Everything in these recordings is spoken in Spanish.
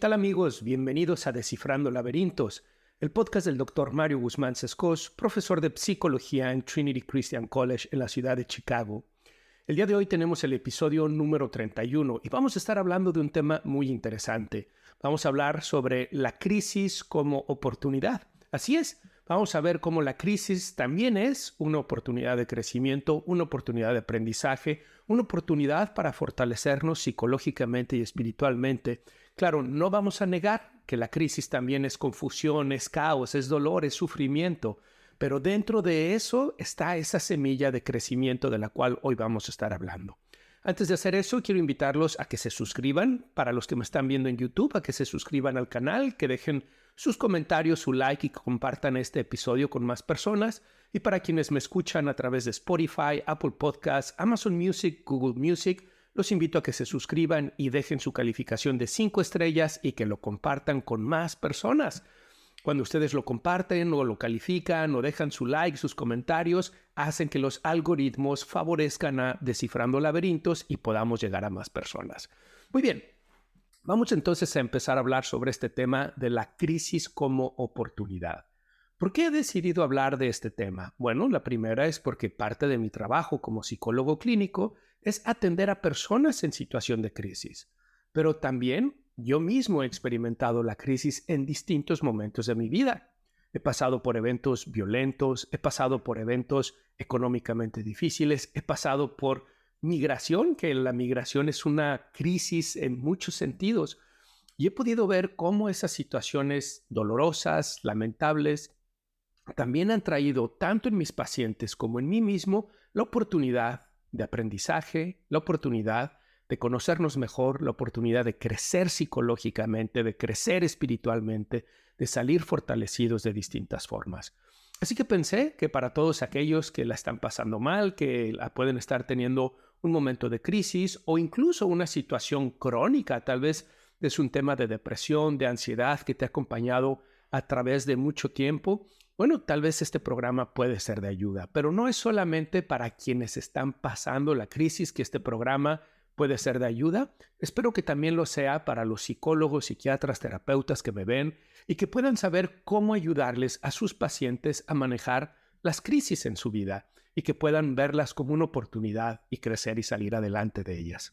tal amigos? Bienvenidos a Descifrando Laberintos, el podcast del Dr. Mario Guzmán Sescos, profesor de psicología en Trinity Christian College en la ciudad de Chicago. El día de hoy tenemos el episodio número 31 y vamos a estar hablando de un tema muy interesante. Vamos a hablar sobre la crisis como oportunidad. Así es, vamos a ver cómo la crisis también es una oportunidad de crecimiento, una oportunidad de aprendizaje, una oportunidad para fortalecernos psicológicamente y espiritualmente. Claro, no vamos a negar que la crisis también es confusión, es caos, es dolor, es sufrimiento, pero dentro de eso está esa semilla de crecimiento de la cual hoy vamos a estar hablando. Antes de hacer eso, quiero invitarlos a que se suscriban, para los que me están viendo en YouTube, a que se suscriban al canal, que dejen sus comentarios, su like y compartan este episodio con más personas. Y para quienes me escuchan a través de Spotify, Apple Podcasts, Amazon Music, Google Music, los invito a que se suscriban y dejen su calificación de 5 estrellas y que lo compartan con más personas. Cuando ustedes lo comparten o lo califican o dejan su like, sus comentarios, hacen que los algoritmos favorezcan a descifrando laberintos y podamos llegar a más personas. Muy bien, Vamos entonces a empezar a hablar sobre este tema de la crisis como oportunidad. ¿Por qué he decidido hablar de este tema? Bueno, la primera es porque parte de mi trabajo como psicólogo clínico es atender a personas en situación de crisis, pero también yo mismo he experimentado la crisis en distintos momentos de mi vida. He pasado por eventos violentos, he pasado por eventos económicamente difíciles, he pasado por migración, que la migración es una crisis en muchos sentidos. Y he podido ver cómo esas situaciones dolorosas, lamentables, también han traído tanto en mis pacientes como en mí mismo la oportunidad de aprendizaje, la oportunidad de conocernos mejor, la oportunidad de crecer psicológicamente, de crecer espiritualmente, de salir fortalecidos de distintas formas. Así que pensé que para todos aquellos que la están pasando mal, que la pueden estar teniendo un momento de crisis o incluso una situación crónica, tal vez es un tema de depresión, de ansiedad que te ha acompañado a través de mucho tiempo, bueno, tal vez este programa puede ser de ayuda, pero no es solamente para quienes están pasando la crisis que este programa puede ser de ayuda. Espero que también lo sea para los psicólogos, psiquiatras, terapeutas que me ven y que puedan saber cómo ayudarles a sus pacientes a manejar las crisis en su vida y que puedan verlas como una oportunidad y crecer y salir adelante de ellas.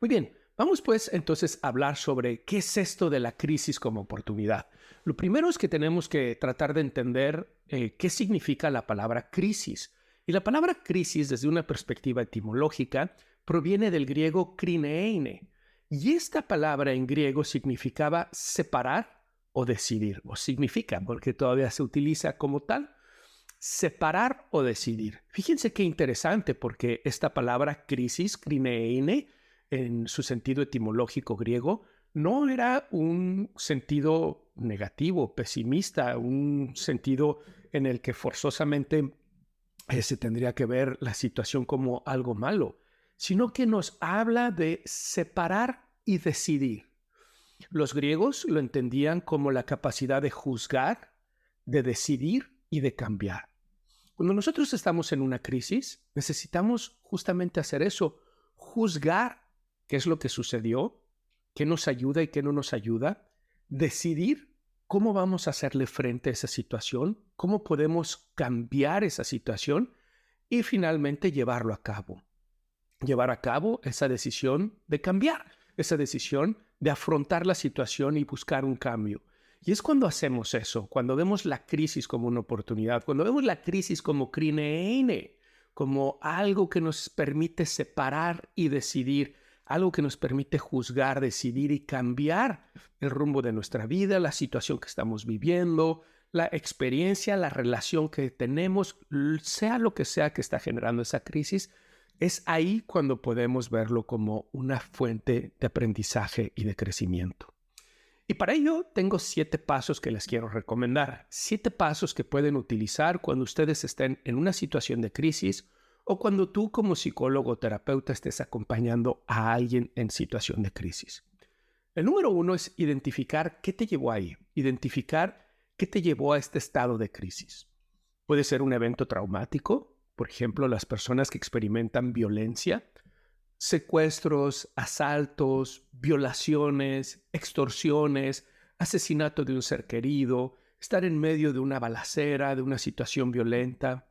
Muy bien, vamos pues entonces a hablar sobre qué es esto de la crisis como oportunidad. Lo primero es que tenemos que tratar de entender eh, qué significa la palabra crisis. Y la palabra crisis, desde una perspectiva etimológica, proviene del griego krineine. Y esta palabra en griego significaba separar o decidir, o significa, porque todavía se utiliza como tal, separar o decidir. Fíjense qué interesante porque esta palabra crisis, krineine, en su sentido etimológico griego, no era un sentido negativo, pesimista, un sentido en el que forzosamente eh, se tendría que ver la situación como algo malo, sino que nos habla de separar y decidir. Los griegos lo entendían como la capacidad de juzgar, de decidir y de cambiar. Cuando nosotros estamos en una crisis, necesitamos justamente hacer eso, juzgar qué es lo que sucedió, qué nos ayuda y qué no nos ayuda, decidir cómo vamos a hacerle frente a esa situación, cómo podemos cambiar esa situación y finalmente llevarlo a cabo. Llevar a cabo esa decisión de cambiar, esa decisión de afrontar la situación y buscar un cambio. Y es cuando hacemos eso, cuando vemos la crisis como una oportunidad, cuando vemos la crisis como crineine, como algo que nos permite separar y decidir, algo que nos permite juzgar, decidir y cambiar el rumbo de nuestra vida, la situación que estamos viviendo, la experiencia, la relación que tenemos, sea lo que sea que está generando esa crisis, es ahí cuando podemos verlo como una fuente de aprendizaje y de crecimiento. Y para ello tengo siete pasos que les quiero recomendar. Siete pasos que pueden utilizar cuando ustedes estén en una situación de crisis o cuando tú como psicólogo o terapeuta estés acompañando a alguien en situación de crisis. El número uno es identificar qué te llevó ahí, identificar qué te llevó a este estado de crisis. Puede ser un evento traumático, por ejemplo, las personas que experimentan violencia, secuestros, asaltos, violaciones, extorsiones, asesinato de un ser querido, estar en medio de una balacera, de una situación violenta.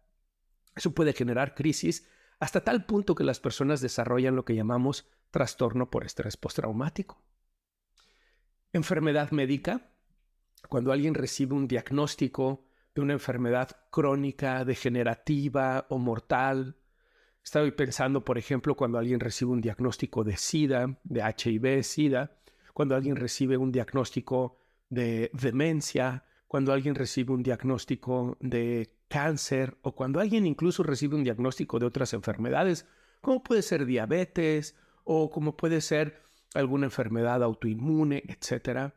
Eso puede generar crisis hasta tal punto que las personas desarrollan lo que llamamos trastorno por estrés postraumático. Enfermedad médica, cuando alguien recibe un diagnóstico de una enfermedad crónica, degenerativa o mortal, Estoy pensando, por ejemplo, cuando alguien recibe un diagnóstico de SIDA, de HIV, SIDA, cuando alguien recibe un diagnóstico de demencia, cuando alguien recibe un diagnóstico de cáncer o cuando alguien incluso recibe un diagnóstico de otras enfermedades, como puede ser diabetes o como puede ser alguna enfermedad autoinmune, etcétera,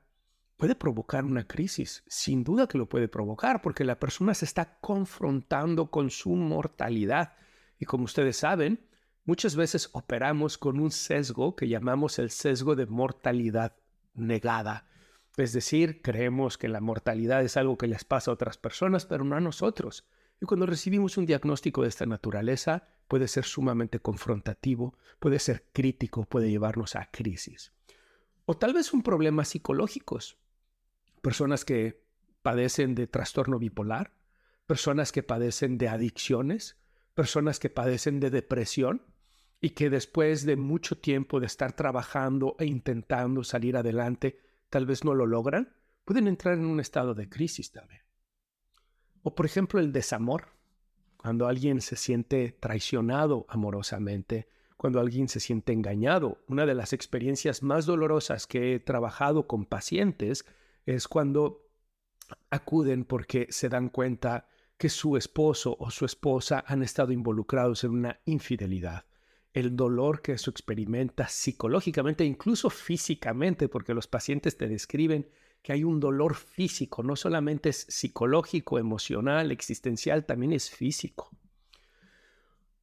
puede provocar una crisis. Sin duda que lo puede provocar porque la persona se está confrontando con su mortalidad y como ustedes saben, muchas veces operamos con un sesgo que llamamos el sesgo de mortalidad negada. Es decir, creemos que la mortalidad es algo que les pasa a otras personas, pero no a nosotros. Y cuando recibimos un diagnóstico de esta naturaleza, puede ser sumamente confrontativo, puede ser crítico, puede llevarnos a crisis. O tal vez un problema psicológicos. Personas que padecen de trastorno bipolar, personas que padecen de adicciones, personas que padecen de depresión y que después de mucho tiempo de estar trabajando e intentando salir adelante, tal vez no lo logran, pueden entrar en un estado de crisis también. O por ejemplo el desamor, cuando alguien se siente traicionado amorosamente, cuando alguien se siente engañado. Una de las experiencias más dolorosas que he trabajado con pacientes es cuando acuden porque se dan cuenta que su esposo o su esposa han estado involucrados en una infidelidad. El dolor que eso experimenta psicológicamente, incluso físicamente, porque los pacientes te describen que hay un dolor físico, no solamente es psicológico, emocional, existencial, también es físico.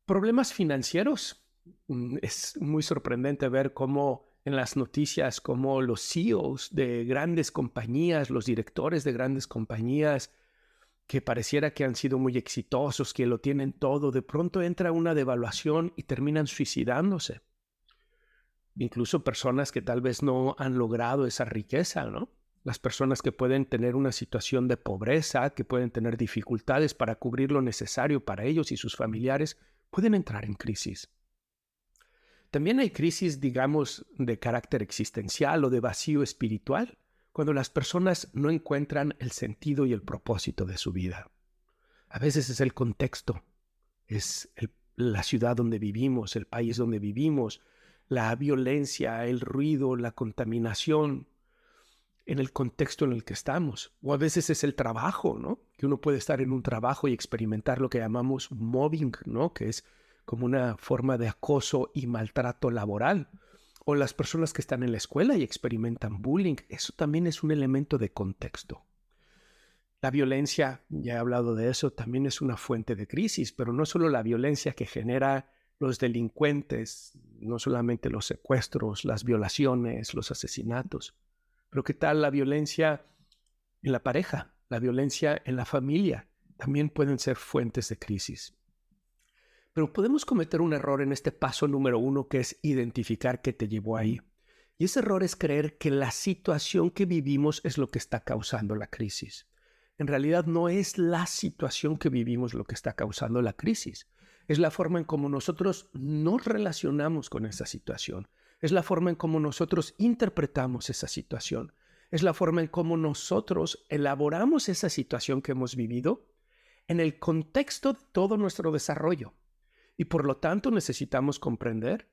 Problemas financieros. Mm, es muy sorprendente ver cómo en las noticias, cómo los CEOs de grandes compañías, los directores de grandes compañías, que pareciera que han sido muy exitosos, que lo tienen todo, de pronto entra una devaluación y terminan suicidándose. Incluso personas que tal vez no han logrado esa riqueza, ¿no? Las personas que pueden tener una situación de pobreza, que pueden tener dificultades para cubrir lo necesario para ellos y sus familiares, pueden entrar en crisis. También hay crisis, digamos, de carácter existencial o de vacío espiritual cuando las personas no encuentran el sentido y el propósito de su vida. A veces es el contexto, es la ciudad donde vivimos, el país donde vivimos, la violencia, el ruido, la contaminación, en el contexto en el que estamos. O a veces es el trabajo, ¿no? Que uno puede estar en un trabajo y experimentar lo que llamamos mobbing, ¿no? Que es como una forma de acoso y maltrato laboral o las personas que están en la escuela y experimentan bullying, eso también es un elemento de contexto. La violencia, ya he hablado de eso, también es una fuente de crisis, pero no solo la violencia que genera los delincuentes, no solamente los secuestros, las violaciones, los asesinatos, pero qué tal la violencia en la pareja, la violencia en la familia, también pueden ser fuentes de crisis. Pero podemos cometer un error en este paso número uno, que es identificar qué te llevó ahí. Y ese error es creer que la situación que vivimos es lo que está causando la crisis. En realidad no es la situación que vivimos lo que está causando la crisis. Es la forma en cómo nosotros nos relacionamos con esa situación. Es la forma en cómo nosotros interpretamos esa situación. Es la forma en cómo nosotros elaboramos esa situación que hemos vivido en el contexto de todo nuestro desarrollo. Y por lo tanto necesitamos comprender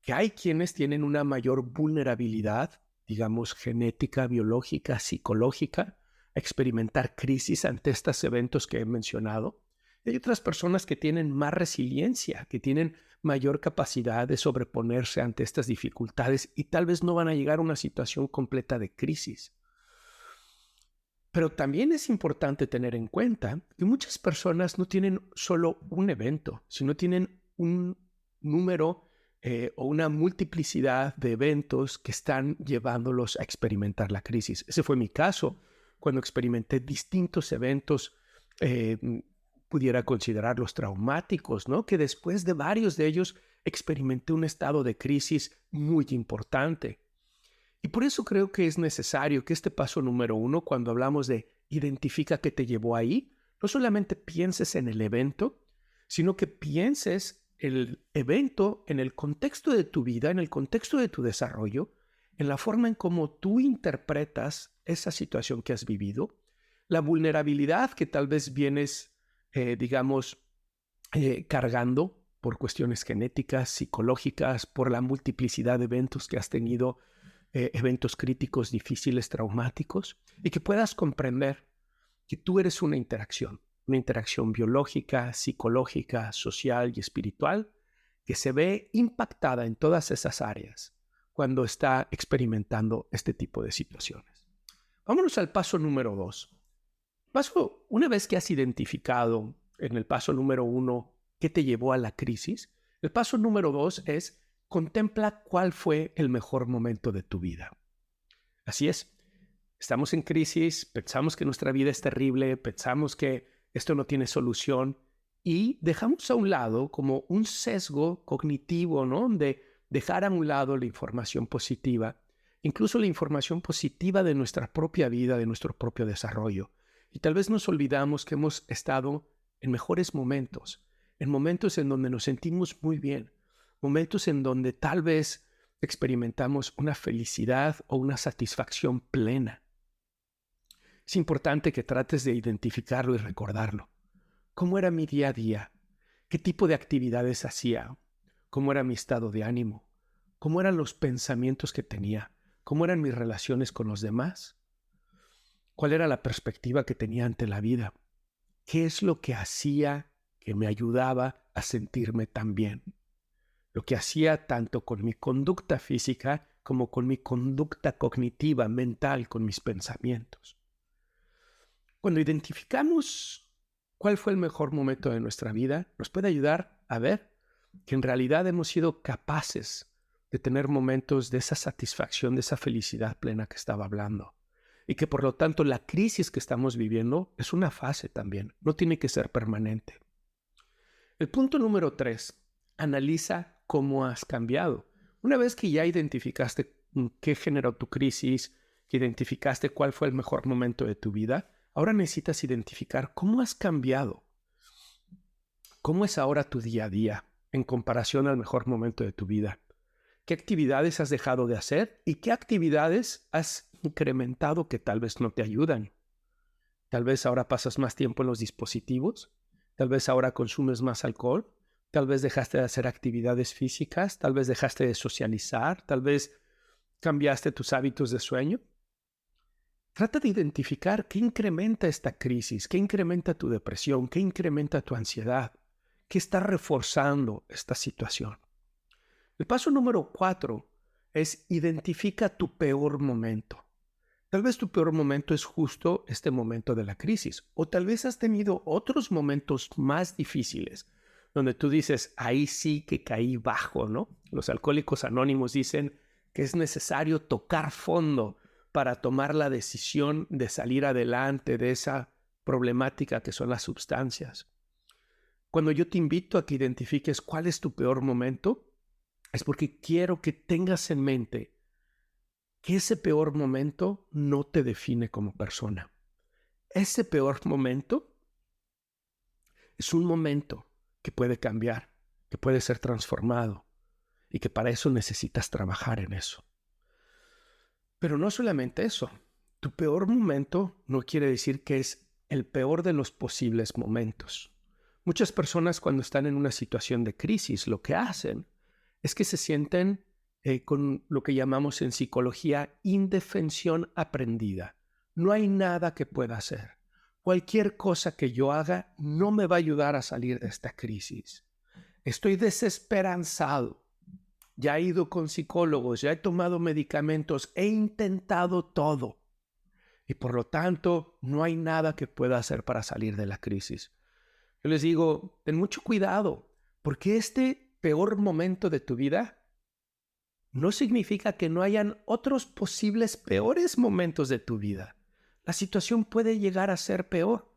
que hay quienes tienen una mayor vulnerabilidad, digamos, genética, biológica, psicológica, a experimentar crisis ante estos eventos que he mencionado. Hay otras personas que tienen más resiliencia, que tienen mayor capacidad de sobreponerse ante estas dificultades y tal vez no van a llegar a una situación completa de crisis. Pero también es importante tener en cuenta que muchas personas no tienen solo un evento, sino tienen un número eh, o una multiplicidad de eventos que están llevándolos a experimentar la crisis. Ese fue mi caso cuando experimenté distintos eventos, eh, pudiera considerarlos traumáticos, ¿no? Que después de varios de ellos experimenté un estado de crisis muy importante. Y por eso creo que es necesario que este paso número uno, cuando hablamos de identifica qué te llevó ahí, no solamente pienses en el evento, sino que pienses el evento en el contexto de tu vida, en el contexto de tu desarrollo, en la forma en cómo tú interpretas esa situación que has vivido, la vulnerabilidad que tal vez vienes, eh, digamos, eh, cargando por cuestiones genéticas, psicológicas, por la multiplicidad de eventos que has tenido eh, eventos críticos, difíciles, traumáticos, y que puedas comprender que tú eres una interacción, una interacción biológica, psicológica, social y espiritual, que se ve impactada en todas esas áreas cuando está experimentando este tipo de situaciones. Vámonos al paso número dos. Paso, una vez que has identificado en el paso número uno qué te llevó a la crisis, el paso número dos es contempla cuál fue el mejor momento de tu vida. Así es, estamos en crisis, pensamos que nuestra vida es terrible, pensamos que esto no tiene solución y dejamos a un lado como un sesgo cognitivo, ¿no? De dejar a un lado la información positiva, incluso la información positiva de nuestra propia vida, de nuestro propio desarrollo. Y tal vez nos olvidamos que hemos estado en mejores momentos, en momentos en donde nos sentimos muy bien, momentos en donde tal vez experimentamos una felicidad o una satisfacción plena. Es importante que trates de identificarlo y recordarlo. ¿Cómo era mi día a día? ¿Qué tipo de actividades hacía? ¿Cómo era mi estado de ánimo? ¿Cómo eran los pensamientos que tenía? ¿Cómo eran mis relaciones con los demás? ¿Cuál era la perspectiva que tenía ante la vida? ¿Qué es lo que hacía que me ayudaba a sentirme tan bien? Lo que hacía tanto con mi conducta física como con mi conducta cognitiva, mental, con mis pensamientos. Cuando identificamos cuál fue el mejor momento de nuestra vida, nos puede ayudar a ver que en realidad hemos sido capaces de tener momentos de esa satisfacción, de esa felicidad plena que estaba hablando. Y que por lo tanto la crisis que estamos viviendo es una fase también, no tiene que ser permanente. El punto número tres, analiza cómo has cambiado. Una vez que ya identificaste qué generó tu crisis, que identificaste cuál fue el mejor momento de tu vida, ahora necesitas identificar cómo has cambiado. ¿Cómo es ahora tu día a día en comparación al mejor momento de tu vida? ¿Qué actividades has dejado de hacer y qué actividades has incrementado que tal vez no te ayudan? Tal vez ahora pasas más tiempo en los dispositivos, tal vez ahora consumes más alcohol, Tal vez dejaste de hacer actividades físicas, tal vez dejaste de socializar, tal vez cambiaste tus hábitos de sueño. Trata de identificar qué incrementa esta crisis, qué incrementa tu depresión, qué incrementa tu ansiedad, qué está reforzando esta situación. El paso número cuatro es identifica tu peor momento. Tal vez tu peor momento es justo este momento de la crisis, o tal vez has tenido otros momentos más difíciles donde tú dices, ahí sí que caí bajo, ¿no? Los alcohólicos anónimos dicen que es necesario tocar fondo para tomar la decisión de salir adelante de esa problemática que son las sustancias. Cuando yo te invito a que identifiques cuál es tu peor momento, es porque quiero que tengas en mente que ese peor momento no te define como persona. Ese peor momento es un momento que puede cambiar, que puede ser transformado y que para eso necesitas trabajar en eso. Pero no solamente eso, tu peor momento no quiere decir que es el peor de los posibles momentos. Muchas personas cuando están en una situación de crisis lo que hacen es que se sienten eh, con lo que llamamos en psicología indefensión aprendida. No hay nada que pueda hacer. Cualquier cosa que yo haga no me va a ayudar a salir de esta crisis. Estoy desesperanzado. Ya he ido con psicólogos, ya he tomado medicamentos, he intentado todo. Y por lo tanto, no hay nada que pueda hacer para salir de la crisis. Yo les digo, ten mucho cuidado, porque este peor momento de tu vida no significa que no hayan otros posibles peores momentos de tu vida. La situación puede llegar a ser peor.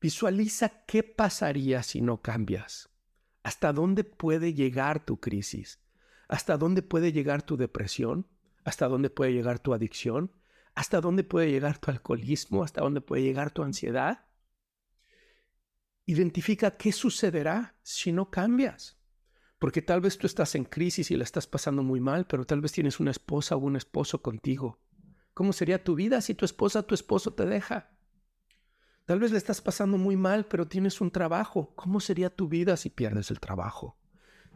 Visualiza qué pasaría si no cambias. ¿Hasta dónde puede llegar tu crisis? ¿Hasta dónde puede llegar tu depresión? ¿Hasta dónde puede llegar tu adicción? ¿Hasta dónde puede llegar tu alcoholismo? ¿Hasta dónde puede llegar tu ansiedad? Identifica qué sucederá si no cambias. Porque tal vez tú estás en crisis y la estás pasando muy mal, pero tal vez tienes una esposa o un esposo contigo. ¿Cómo sería tu vida si tu esposa tu esposo te deja? Tal vez le estás pasando muy mal, pero tienes un trabajo. ¿Cómo sería tu vida si pierdes el trabajo?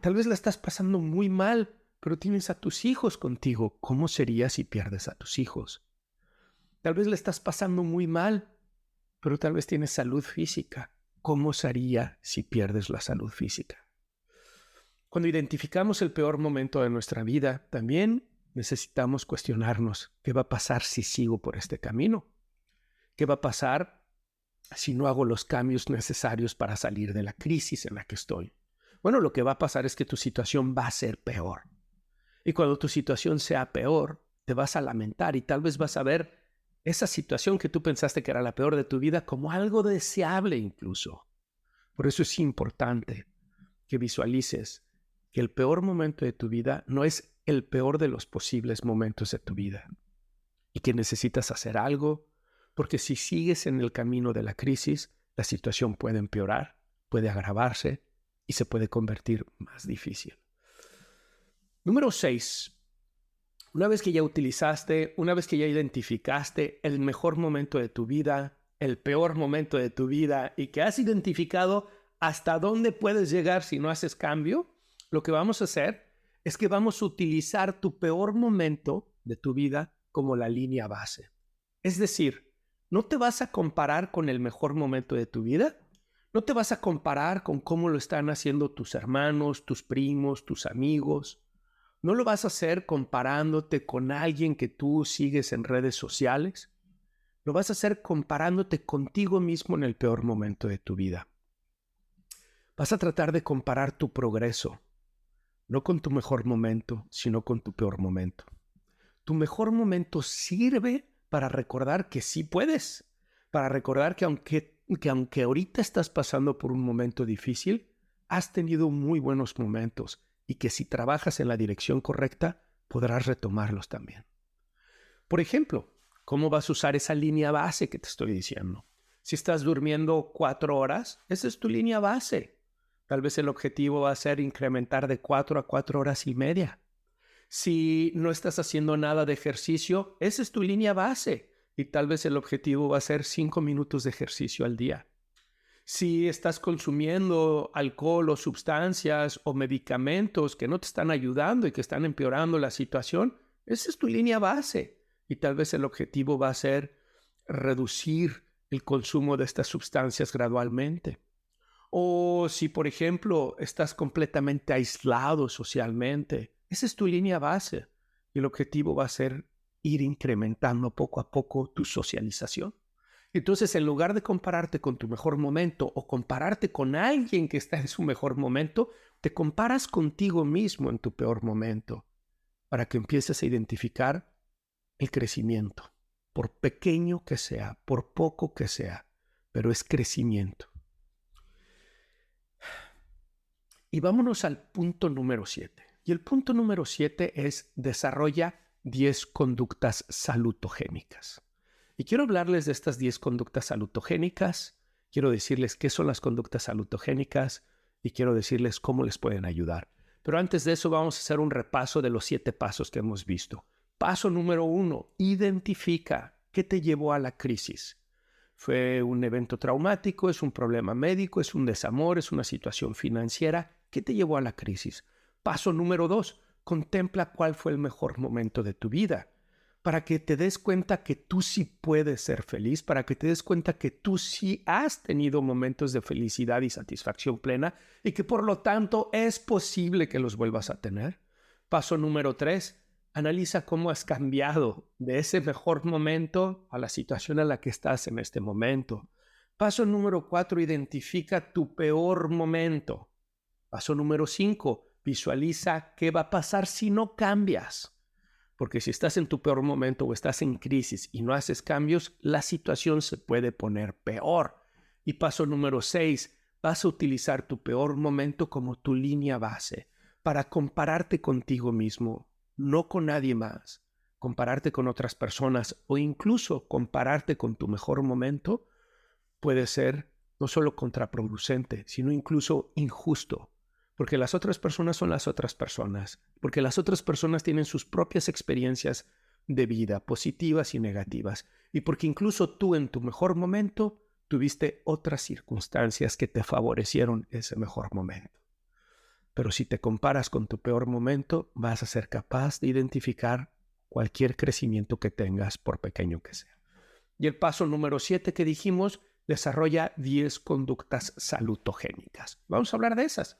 Tal vez la estás pasando muy mal, pero tienes a tus hijos contigo. ¿Cómo sería si pierdes a tus hijos? Tal vez le estás pasando muy mal, pero tal vez tienes salud física. ¿Cómo sería si pierdes la salud física? Cuando identificamos el peor momento de nuestra vida, también necesitamos cuestionarnos qué va a pasar si sigo por este camino. ¿Qué va a pasar si no hago los cambios necesarios para salir de la crisis en la que estoy? Bueno, lo que va a pasar es que tu situación va a ser peor. Y cuando tu situación sea peor, te vas a lamentar y tal vez vas a ver esa situación que tú pensaste que era la peor de tu vida como algo deseable incluso. Por eso es importante que visualices que el peor momento de tu vida no es el peor de los posibles momentos de tu vida y que necesitas hacer algo, porque si sigues en el camino de la crisis, la situación puede empeorar, puede agravarse y se puede convertir más difícil. Número 6. Una vez que ya utilizaste, una vez que ya identificaste el mejor momento de tu vida, el peor momento de tu vida y que has identificado hasta dónde puedes llegar si no haces cambio, lo que vamos a hacer es que vamos a utilizar tu peor momento de tu vida como la línea base. Es decir, no te vas a comparar con el mejor momento de tu vida, no te vas a comparar con cómo lo están haciendo tus hermanos, tus primos, tus amigos, no lo vas a hacer comparándote con alguien que tú sigues en redes sociales, lo vas a hacer comparándote contigo mismo en el peor momento de tu vida. Vas a tratar de comparar tu progreso, no con tu mejor momento, sino con tu peor momento. Tu mejor momento sirve para recordar que sí puedes, para recordar que aunque, que aunque ahorita estás pasando por un momento difícil, has tenido muy buenos momentos y que si trabajas en la dirección correcta, podrás retomarlos también. Por ejemplo, ¿cómo vas a usar esa línea base que te estoy diciendo? Si estás durmiendo cuatro horas, esa es tu línea base. Tal vez el objetivo va a ser incrementar de cuatro a cuatro horas y media. Si no estás haciendo nada de ejercicio, esa es tu línea base y tal vez el objetivo va a ser cinco minutos de ejercicio al día. Si estás consumiendo alcohol o sustancias o medicamentos que no te están ayudando y que están empeorando la situación, esa es tu línea base y tal vez el objetivo va a ser reducir el consumo de estas sustancias gradualmente. O si, por ejemplo, estás completamente aislado socialmente, esa es tu línea base. Y el objetivo va a ser ir incrementando poco a poco tu socialización. Entonces, en lugar de compararte con tu mejor momento o compararte con alguien que está en su mejor momento, te comparas contigo mismo en tu peor momento para que empieces a identificar el crecimiento, por pequeño que sea, por poco que sea, pero es crecimiento. Y vámonos al punto número 7. Y el punto número 7 es desarrolla 10 conductas salutogénicas. Y quiero hablarles de estas 10 conductas salutogénicas, quiero decirles qué son las conductas salutogénicas y quiero decirles cómo les pueden ayudar. Pero antes de eso vamos a hacer un repaso de los 7 pasos que hemos visto. Paso número 1, identifica qué te llevó a la crisis. Fue un evento traumático, es un problema médico, es un desamor, es una situación financiera. ¿Qué te llevó a la crisis? Paso número dos, contempla cuál fue el mejor momento de tu vida. para que te des cuenta que tú sí puedes ser feliz, para que te des cuenta que tú sí has tenido momentos de felicidad y satisfacción plena y que por lo tanto es posible que los vuelvas a tener. Paso número tres, analiza cómo has cambiado de ese mejor momento a la situación en la que estás en este momento. Paso número cuatro, identifica tu peor momento. Paso número cinco, visualiza qué va a pasar si no cambias. Porque si estás en tu peor momento o estás en crisis y no haces cambios, la situación se puede poner peor. Y paso número seis, vas a utilizar tu peor momento como tu línea base para compararte contigo mismo, no con nadie más. Compararte con otras personas o incluso compararte con tu mejor momento puede ser no solo contraproducente, sino incluso injusto porque las otras personas son las otras personas, porque las otras personas tienen sus propias experiencias de vida, positivas y negativas, y porque incluso tú en tu mejor momento tuviste otras circunstancias que te favorecieron ese mejor momento. Pero si te comparas con tu peor momento, vas a ser capaz de identificar cualquier crecimiento que tengas, por pequeño que sea. Y el paso número siete que dijimos, desarrolla 10 conductas salutogénicas. Vamos a hablar de esas.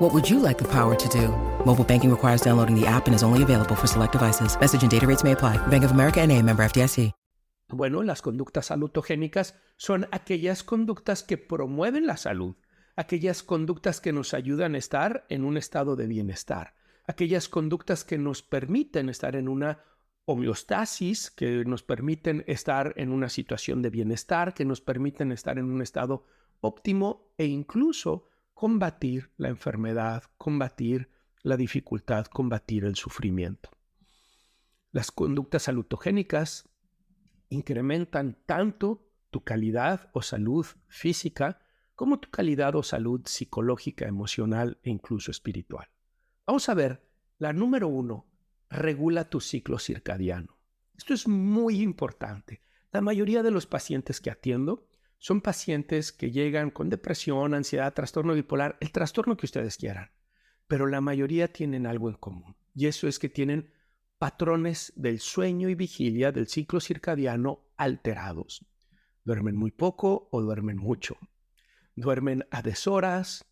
What would you like the power to do? Mobile banking requires downloading the app and is only available for select devices. Message and data rates may apply. Bank of America NA, member FDIC. Bueno, las conductas salutogénicas son aquellas conductas que promueven la salud, aquellas conductas que nos ayudan a estar en un estado de bienestar, aquellas conductas que nos permiten estar en una homeostasis, que nos permiten estar en una situación de bienestar, que nos permiten estar en un estado óptimo e incluso combatir la enfermedad, combatir la dificultad, combatir el sufrimiento. Las conductas salutogénicas incrementan tanto tu calidad o salud física como tu calidad o salud psicológica, emocional e incluso espiritual. Vamos a ver, la número uno, regula tu ciclo circadiano. Esto es muy importante. La mayoría de los pacientes que atiendo son pacientes que llegan con depresión, ansiedad, trastorno bipolar, el trastorno que ustedes quieran, pero la mayoría tienen algo en común, y eso es que tienen patrones del sueño y vigilia del ciclo circadiano alterados. Duermen muy poco o duermen mucho. Duermen a deshoras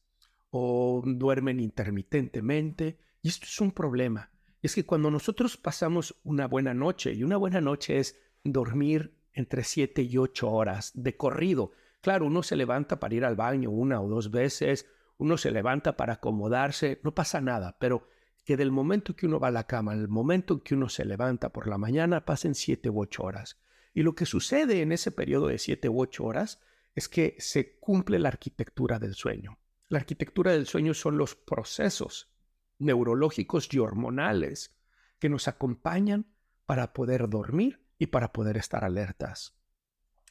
o duermen intermitentemente, y esto es un problema. Es que cuando nosotros pasamos una buena noche, y una buena noche es dormir entre 7 y 8 horas de corrido. Claro, uno se levanta para ir al baño una o dos veces, uno se levanta para acomodarse, no pasa nada, pero que del momento que uno va a la cama, el momento que uno se levanta por la mañana, pasen 7 u 8 horas. Y lo que sucede en ese periodo de 7 u 8 horas es que se cumple la arquitectura del sueño. La arquitectura del sueño son los procesos neurológicos y hormonales que nos acompañan para poder dormir y para poder estar alertas.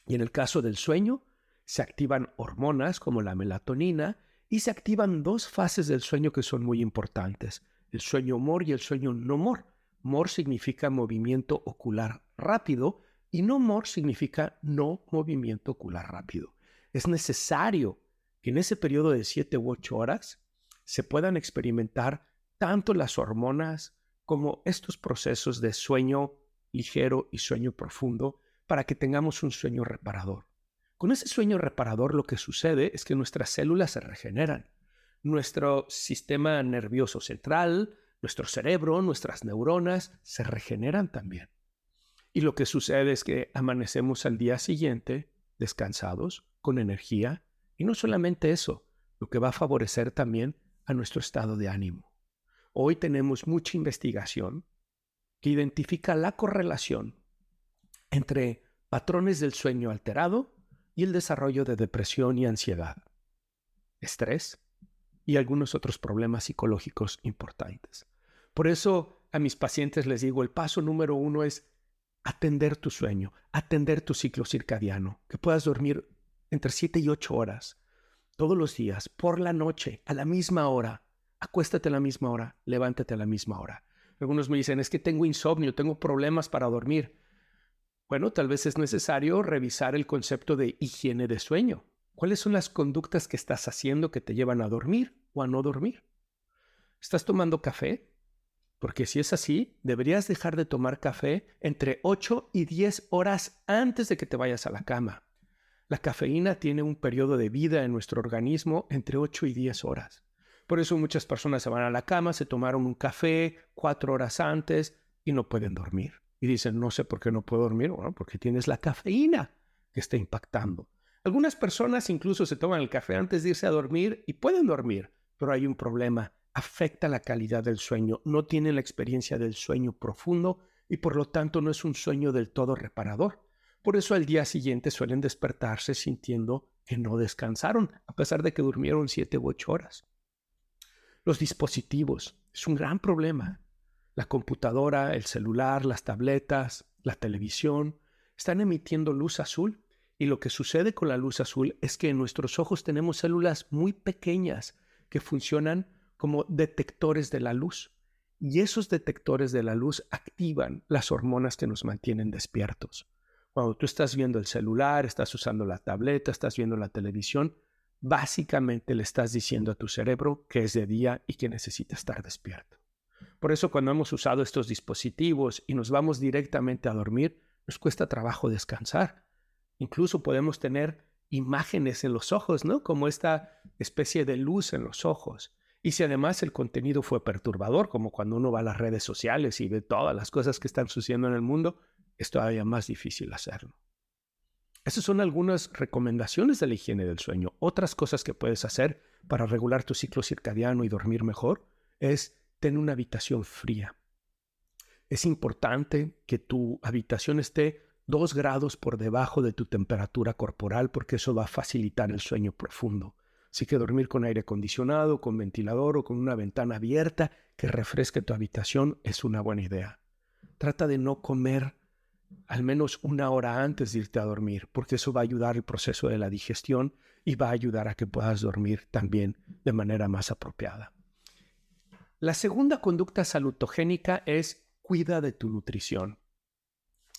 Y en el caso del sueño, se activan hormonas como la melatonina y se activan dos fases del sueño que son muy importantes, el sueño MOR y el sueño no MOR. MOR significa movimiento ocular rápido y no MOR significa no movimiento ocular rápido. Es necesario que en ese periodo de 7 u 8 horas se puedan experimentar tanto las hormonas como estos procesos de sueño ligero y sueño profundo para que tengamos un sueño reparador. Con ese sueño reparador lo que sucede es que nuestras células se regeneran. Nuestro sistema nervioso central, nuestro cerebro, nuestras neuronas se regeneran también. Y lo que sucede es que amanecemos al día siguiente descansados, con energía, y no solamente eso, lo que va a favorecer también a nuestro estado de ánimo. Hoy tenemos mucha investigación identifica la correlación entre patrones del sueño alterado y el desarrollo de depresión y ansiedad, estrés y algunos otros problemas psicológicos importantes. Por eso a mis pacientes les digo, el paso número uno es atender tu sueño, atender tu ciclo circadiano, que puedas dormir entre 7 y 8 horas todos los días, por la noche, a la misma hora. Acuéstate a la misma hora, levántate a la misma hora. Algunos me dicen, es que tengo insomnio, tengo problemas para dormir. Bueno, tal vez es necesario revisar el concepto de higiene de sueño. ¿Cuáles son las conductas que estás haciendo que te llevan a dormir o a no dormir? ¿Estás tomando café? Porque si es así, deberías dejar de tomar café entre 8 y 10 horas antes de que te vayas a la cama. La cafeína tiene un periodo de vida en nuestro organismo entre 8 y 10 horas. Por eso muchas personas se van a la cama, se tomaron un café cuatro horas antes y no pueden dormir. Y dicen, no sé por qué no puedo dormir. Bueno, porque tienes la cafeína que está impactando. Algunas personas incluso se toman el café antes de irse a dormir y pueden dormir, pero hay un problema. Afecta la calidad del sueño. No tienen la experiencia del sueño profundo y por lo tanto no es un sueño del todo reparador. Por eso al día siguiente suelen despertarse sintiendo que no descansaron, a pesar de que durmieron siete u ocho horas. Los dispositivos es un gran problema. La computadora, el celular, las tabletas, la televisión están emitiendo luz azul y lo que sucede con la luz azul es que en nuestros ojos tenemos células muy pequeñas que funcionan como detectores de la luz. Y esos detectores de la luz activan las hormonas que nos mantienen despiertos. Cuando tú estás viendo el celular, estás usando la tableta, estás viendo la televisión, básicamente le estás diciendo a tu cerebro que es de día y que necesita estar despierto. Por eso cuando hemos usado estos dispositivos y nos vamos directamente a dormir, nos cuesta trabajo descansar. Incluso podemos tener imágenes en los ojos, ¿no? Como esta especie de luz en los ojos. Y si además el contenido fue perturbador, como cuando uno va a las redes sociales y ve todas las cosas que están sucediendo en el mundo, es todavía más difícil hacerlo. Esas son algunas recomendaciones de la higiene del sueño. Otras cosas que puedes hacer para regular tu ciclo circadiano y dormir mejor es tener una habitación fría. Es importante que tu habitación esté dos grados por debajo de tu temperatura corporal porque eso va a facilitar el sueño profundo. Así que dormir con aire acondicionado, con ventilador o con una ventana abierta que refresque tu habitación es una buena idea. Trata de no comer al menos una hora antes de irte a dormir, porque eso va a ayudar el proceso de la digestión y va a ayudar a que puedas dormir también de manera más apropiada. La segunda conducta salutogénica es cuida de tu nutrición.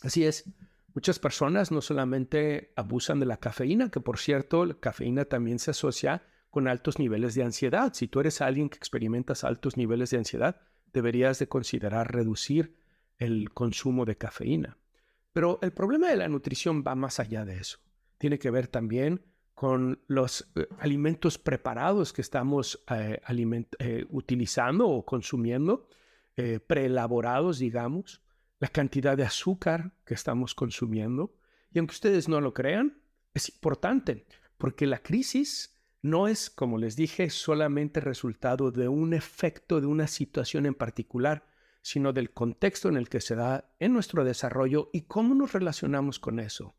Así es, muchas personas no solamente abusan de la cafeína, que por cierto, la cafeína también se asocia con altos niveles de ansiedad. Si tú eres alguien que experimentas altos niveles de ansiedad, deberías de considerar reducir el consumo de cafeína. Pero el problema de la nutrición va más allá de eso. Tiene que ver también con los eh, alimentos preparados que estamos eh, eh, utilizando o consumiendo, preelaborados, digamos, la cantidad de azúcar que estamos consumiendo. Y aunque ustedes no lo crean, es importante porque la crisis no es, como les dije, solamente resultado de un efecto de una situación en particular, sino del contexto en el que se da en nuestro desarrollo y cómo nos relacionamos con eso.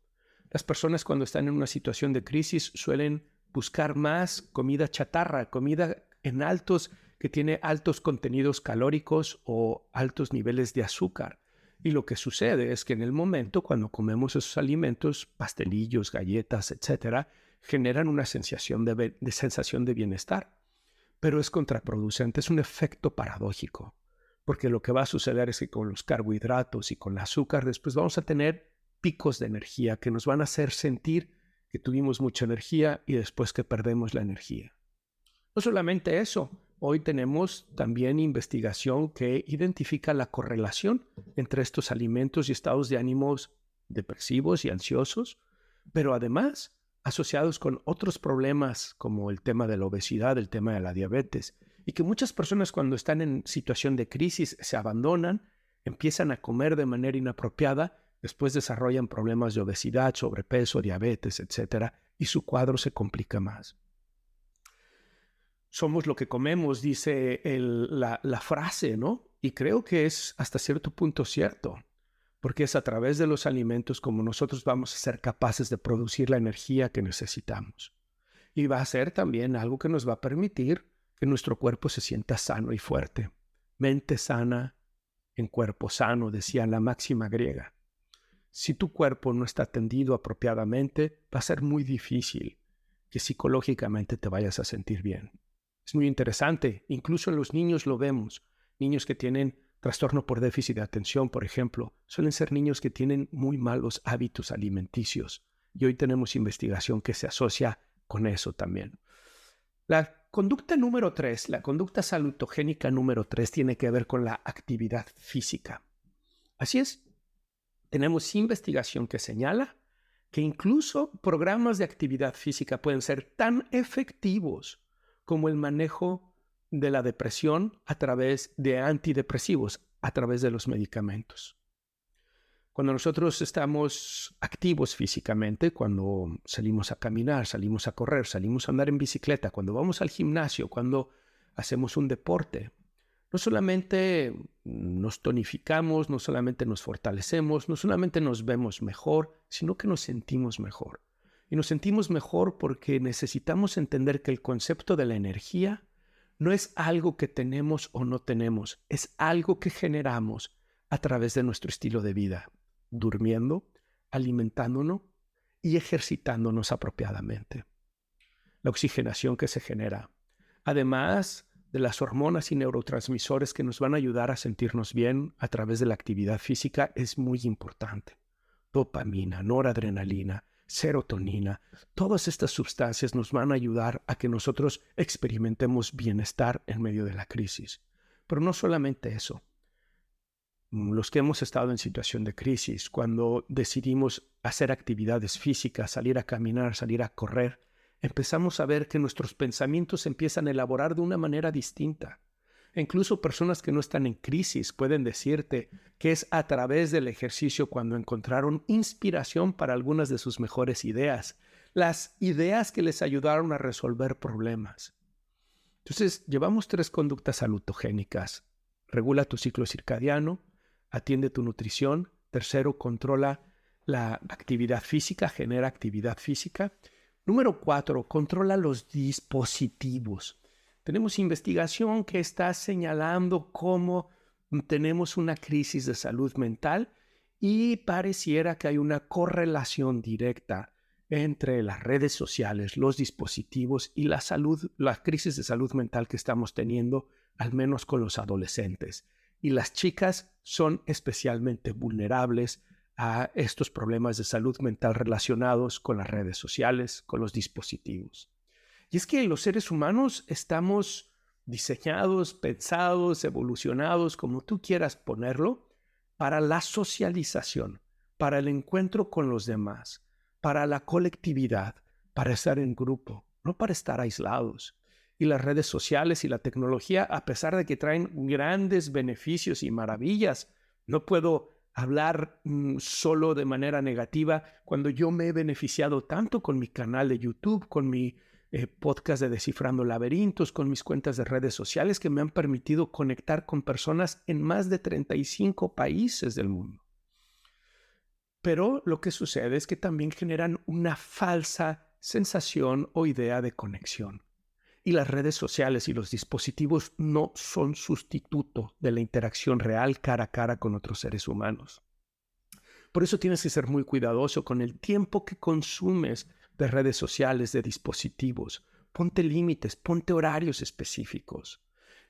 Las personas cuando están en una situación de crisis suelen buscar más comida chatarra, comida en altos que tiene altos contenidos calóricos o altos niveles de azúcar. Y lo que sucede es que en el momento cuando comemos esos alimentos, pastelillos, galletas, etcétera, generan una sensación de, sensación de bienestar. Pero es contraproducente, es un efecto paradójico porque lo que va a suceder es que con los carbohidratos y con el azúcar después vamos a tener picos de energía que nos van a hacer sentir que tuvimos mucha energía y después que perdemos la energía. No solamente eso, hoy tenemos también investigación que identifica la correlación entre estos alimentos y estados de ánimos depresivos y ansiosos, pero además asociados con otros problemas como el tema de la obesidad, el tema de la diabetes y que muchas personas cuando están en situación de crisis se abandonan, empiezan a comer de manera inapropiada, después desarrollan problemas de obesidad, sobrepeso, diabetes, etc. Y su cuadro se complica más. Somos lo que comemos, dice la, la frase, ¿no? Y creo que es hasta cierto punto cierto, porque es a través de los alimentos como nosotros vamos a ser capaces de producir la energía que necesitamos. Y va a ser también algo que nos va a permitir que nuestro cuerpo se sienta sano y fuerte. Mente sana en cuerpo sano, decía la máxima griega. si tu cuerpo no está atendido apropiadamente, va a ser muy difícil que psicológicamente te vayas a sentir bien. Es muy interesante, incluso en los niños lo vemos. Niños que tienen trastorno por déficit de atención, por ejemplo, suelen ser niños que tienen muy malos hábitos alimenticios. Y hoy tenemos investigación que se asocia con eso también. La conducta número tres, la conducta salutogénica número tres, tiene que ver con la actividad física. Así es, tenemos investigación que señala que incluso programas de actividad física pueden ser tan efectivos como el manejo de la depresión a través de antidepresivos, a través de los medicamentos. Cuando nosotros estamos activos físicamente, cuando salimos a caminar, salimos a correr, salimos a andar en bicicleta, cuando vamos al gimnasio, cuando hacemos un deporte, no solamente nos tonificamos, no solamente nos fortalecemos, no solamente nos vemos mejor, sino que nos sentimos mejor. Y nos sentimos mejor porque necesitamos entender que el concepto de la energía no es algo que tenemos o no tenemos, es algo que generamos a través de nuestro estilo de vida, durmiendo, alimentándonos y ejercitándonos apropiadamente. La oxigenación que se genera. Además, de las hormonas y neurotransmisores que nos van a ayudar a sentirnos bien a través de la actividad física es muy importante. Dopamina, noradrenalina, serotonina, todas estas sustancias nos van a ayudar a que nosotros experimentemos bienestar en medio de la crisis. Pero no solamente eso. Los que hemos estado en situación de crisis, cuando decidimos hacer actividades físicas, salir a caminar, salir a correr, empezamos a ver que nuestros pensamientos empiezan a elaborar de una manera distinta. Incluso personas que no están en crisis pueden decirte que es a través del ejercicio cuando encontraron inspiración para algunas de sus mejores ideas, las ideas que les ayudaron a resolver problemas. Entonces, llevamos tres conductas salutogénicas. Regula tu ciclo circadiano, atiende tu nutrición, tercero, controla la actividad física, genera actividad física Número cuatro, controla los dispositivos. Tenemos investigación que está señalando cómo tenemos una crisis de salud mental y pareciera que hay una correlación directa entre las redes sociales, los dispositivos y la salud, la crisis de salud mental que estamos teniendo, al menos con los adolescentes. Y las chicas son especialmente vulnerables a estos problemas de salud mental relacionados con las redes sociales, con los dispositivos. Y es que los seres humanos estamos diseñados, pensados, evolucionados, como tú quieras ponerlo, para la socialización, para el encuentro con los demás, para la colectividad, para estar en grupo, no para estar aislados. Y las redes sociales y la tecnología, a pesar de que traen grandes beneficios y maravillas, no puedo hablar mm, solo de manera negativa cuando yo me he beneficiado tanto con mi canal de YouTube, con mi eh, podcast de Descifrando Laberintos, con mis cuentas de redes sociales que me han permitido conectar con personas en más de 35 países del mundo. Pero lo que sucede es que también generan una falsa sensación o idea de conexión y las redes sociales y los dispositivos no son sustituto de la interacción real cara a cara con otros seres humanos. Por eso tienes que ser muy cuidadoso con el tiempo que consumes de redes sociales, de dispositivos. Ponte límites, ponte horarios específicos.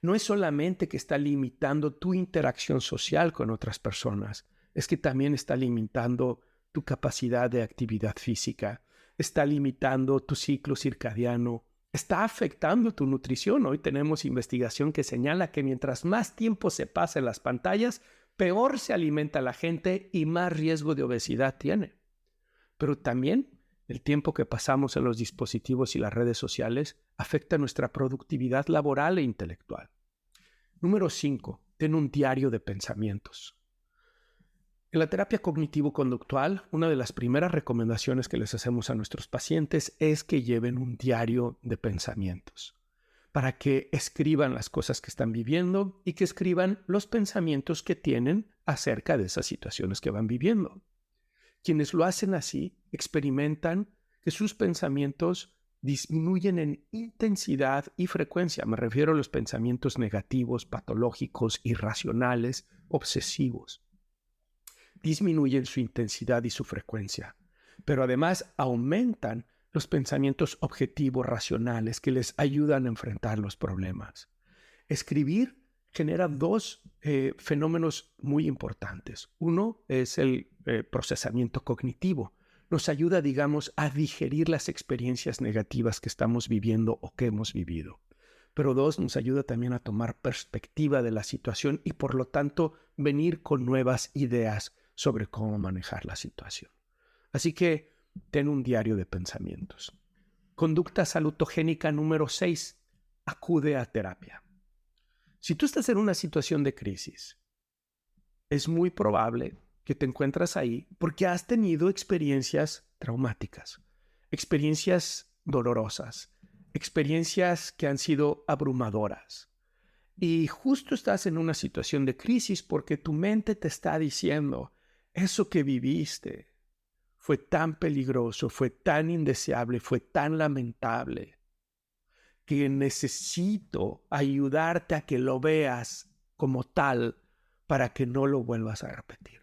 No es solamente que está limitando tu interacción social con otras personas, es que también está limitando tu capacidad de actividad física, está limitando tu ciclo circadiano, está afectando tu nutrición. Hoy tenemos investigación que señala que mientras más tiempo se pasa en las pantallas, peor se alimenta la gente y más riesgo de obesidad tiene. Pero también el tiempo que pasamos en los dispositivos y las redes sociales afecta nuestra productividad laboral e intelectual. Número 5. Ten un diario de pensamientos. En la terapia cognitivo-conductual, una de las primeras recomendaciones que les hacemos a nuestros pacientes es que lleven un diario de pensamientos, para que escriban las cosas que están viviendo y que escriban los pensamientos que tienen acerca de esas situaciones que van viviendo. Quienes lo hacen así experimentan que sus pensamientos disminuyen en intensidad y frecuencia. Me refiero a los pensamientos negativos, patológicos, irracionales, obsesivos disminuyen su intensidad y su frecuencia, pero además aumentan los pensamientos objetivos racionales que les ayudan a enfrentar los problemas. Escribir genera dos eh, fenómenos muy importantes. Uno es el eh, procesamiento cognitivo. Nos ayuda, digamos, a digerir las experiencias negativas que estamos viviendo o que hemos vivido. Pero dos, nos ayuda también a tomar perspectiva de la situación y por lo tanto venir con nuevas ideas sobre cómo manejar la situación. Así que ten un diario de pensamientos. Conducta salutogénica número 6. Acude a terapia. Si tú estás en una situación de crisis, es muy probable que te encuentras ahí porque has tenido experiencias traumáticas, experiencias dolorosas, experiencias que han sido abrumadoras. Y justo estás en una situación de crisis porque tu mente te está diciendo, eso que viviste fue tan peligroso, fue tan indeseable, fue tan lamentable que necesito ayudarte a que lo veas como tal para que no lo vuelvas a repetir.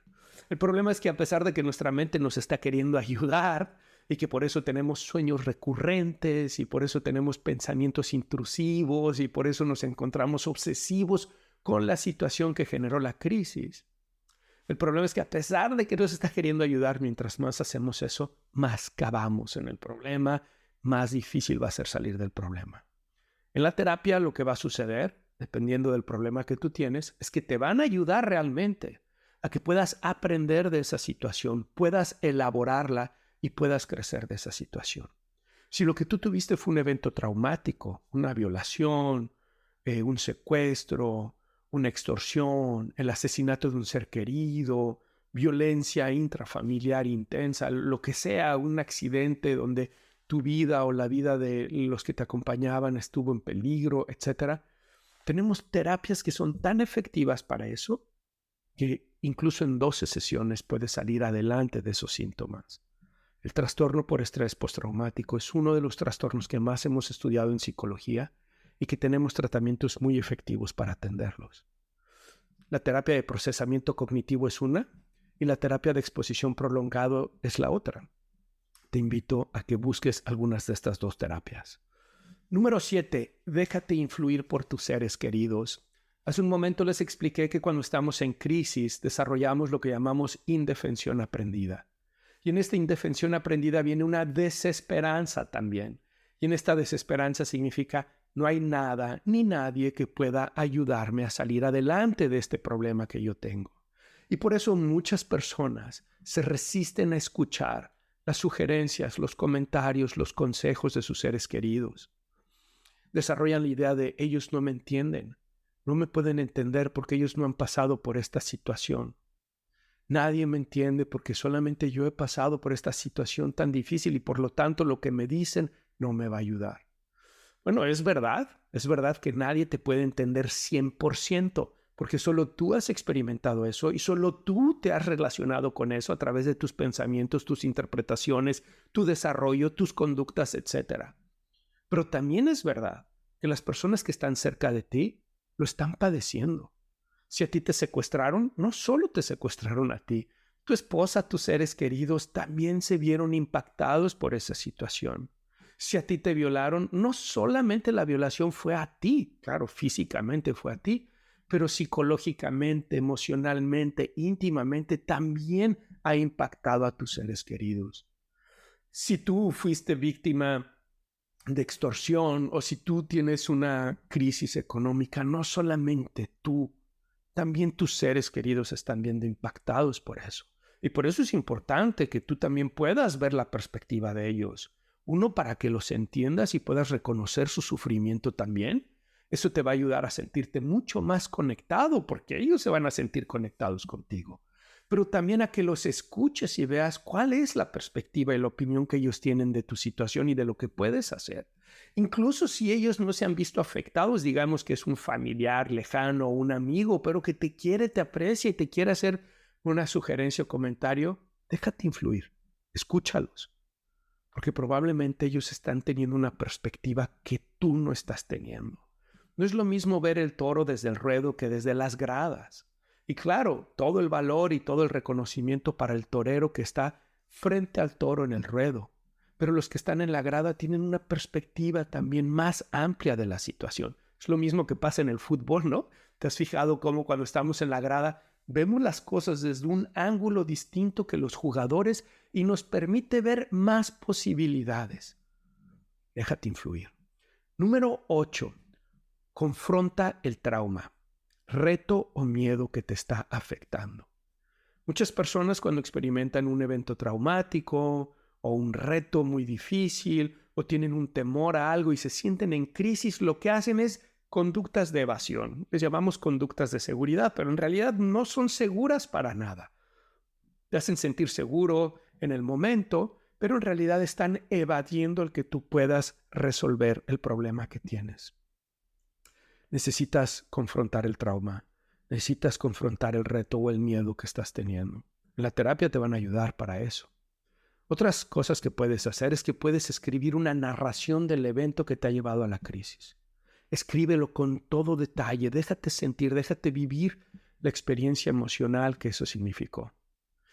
El problema es que a pesar de que nuestra mente nos está queriendo ayudar y que por eso tenemos sueños recurrentes y por eso tenemos pensamientos intrusivos y por eso nos encontramos obsesivos con la situación que generó la crisis. El problema es que a pesar de que nos está queriendo ayudar, mientras más hacemos eso, más cavamos en el problema, más difícil va a ser salir del problema. En la terapia lo que va a suceder, dependiendo del problema que tú tienes, es que te van a ayudar realmente a que puedas aprender de esa situación, puedas elaborarla y puedas crecer de esa situación. Si lo que tú tuviste fue un evento traumático, una violación, eh, un secuestro, una extorsión, el asesinato de un ser querido, violencia intrafamiliar intensa, lo que sea, un accidente donde tu vida o la vida de los que te acompañaban estuvo en peligro, etc. Tenemos terapias que son tan efectivas para eso que incluso en 12 sesiones puedes salir adelante de esos síntomas. El trastorno por estrés postraumático es uno de los trastornos que más hemos estudiado en psicología y que tenemos tratamientos muy efectivos para atenderlos. La terapia de procesamiento cognitivo es una y la terapia de exposición prolongado es la otra te invito a que busques algunas de estas dos terapias. Número 7. Déjate influir por tus seres queridos. Hace un momento les expliqué que cuando estamos en crisis desarrollamos lo que llamamos indefensión aprendida. Y en esta indefensión aprendida viene una desesperanza también. Y en esta desesperanza significa no hay nada ni nadie que pueda ayudarme a salir adelante de este problema que yo tengo. Y por eso muchas personas se resisten a escuchar las sugerencias, los comentarios, los consejos de sus seres queridos. Desarrollan la idea de ellos no me entienden, no me pueden entender porque ellos no han pasado por esta situación. Nadie me entiende porque solamente yo he pasado por esta situación tan difícil y por lo tanto lo que me dicen no me va a ayudar. Bueno, es verdad, es verdad que nadie te puede entender 100%, porque solo tú has experimentado eso y solo tú te has relacionado con eso a través de tus pensamientos, tus interpretaciones, tu desarrollo, tus conductas, etc. Pero también es verdad que las personas que están cerca de ti lo están padeciendo. Si a ti te secuestraron, no solo te secuestraron a ti, tu esposa, tus seres queridos también se vieron impactados por esa situación. Si a ti te violaron, no solamente la violación fue a ti, claro, físicamente fue a ti, pero psicológicamente, emocionalmente, íntimamente, también ha impactado a tus seres queridos. Si tú fuiste víctima de extorsión o si tú tienes una crisis económica, no solamente tú, también tus seres queridos están viendo impactados por eso. Y por eso es importante que tú también puedas ver la perspectiva de ellos. Uno, para que los entiendas y puedas reconocer su sufrimiento también eso te va a ayudar a sentirte mucho más conectado porque ellos se van a sentir conectados contigo. Pero también a que los escuches y veas cuál es la perspectiva y la opinión que ellos tienen de tu situación y de lo que puedes hacer. Incluso si ellos no se han visto afectados, digamos que es un familiar lejano o un amigo, pero que te quiere, te aprecia y te quiere hacer una sugerencia o comentario, déjate influir, escúchalos, porque probablemente ellos están teniendo una perspectiva que tú no estás teniendo. No es lo mismo ver el toro desde el ruedo que desde las gradas. Y claro, todo el valor y todo el reconocimiento para el torero que está frente al toro en el ruedo. Pero los que están en la grada tienen una perspectiva también más amplia de la situación. Es lo mismo que pasa en el fútbol, ¿no? ¿Te has fijado cómo cuando estamos en la grada vemos las cosas desde un ángulo distinto que los jugadores y nos permite ver más posibilidades? Déjate influir. Número 8. Confronta el trauma, reto o miedo que te está afectando. Muchas personas cuando experimentan un evento traumático o un reto muy difícil o tienen un temor a algo y se sienten en crisis, lo que hacen es conductas de evasión. Les llamamos conductas de seguridad, pero en realidad no son seguras para nada. Te hacen sentir seguro en el momento, pero en realidad están evadiendo el que tú puedas resolver el problema que tienes. Necesitas confrontar el trauma, necesitas confrontar el reto o el miedo que estás teniendo. la terapia te van a ayudar para eso. Otras cosas que puedes hacer es que puedes escribir una narración del evento que te ha llevado a la crisis. Escríbelo con todo detalle, déjate sentir, déjate vivir la experiencia emocional que eso significó.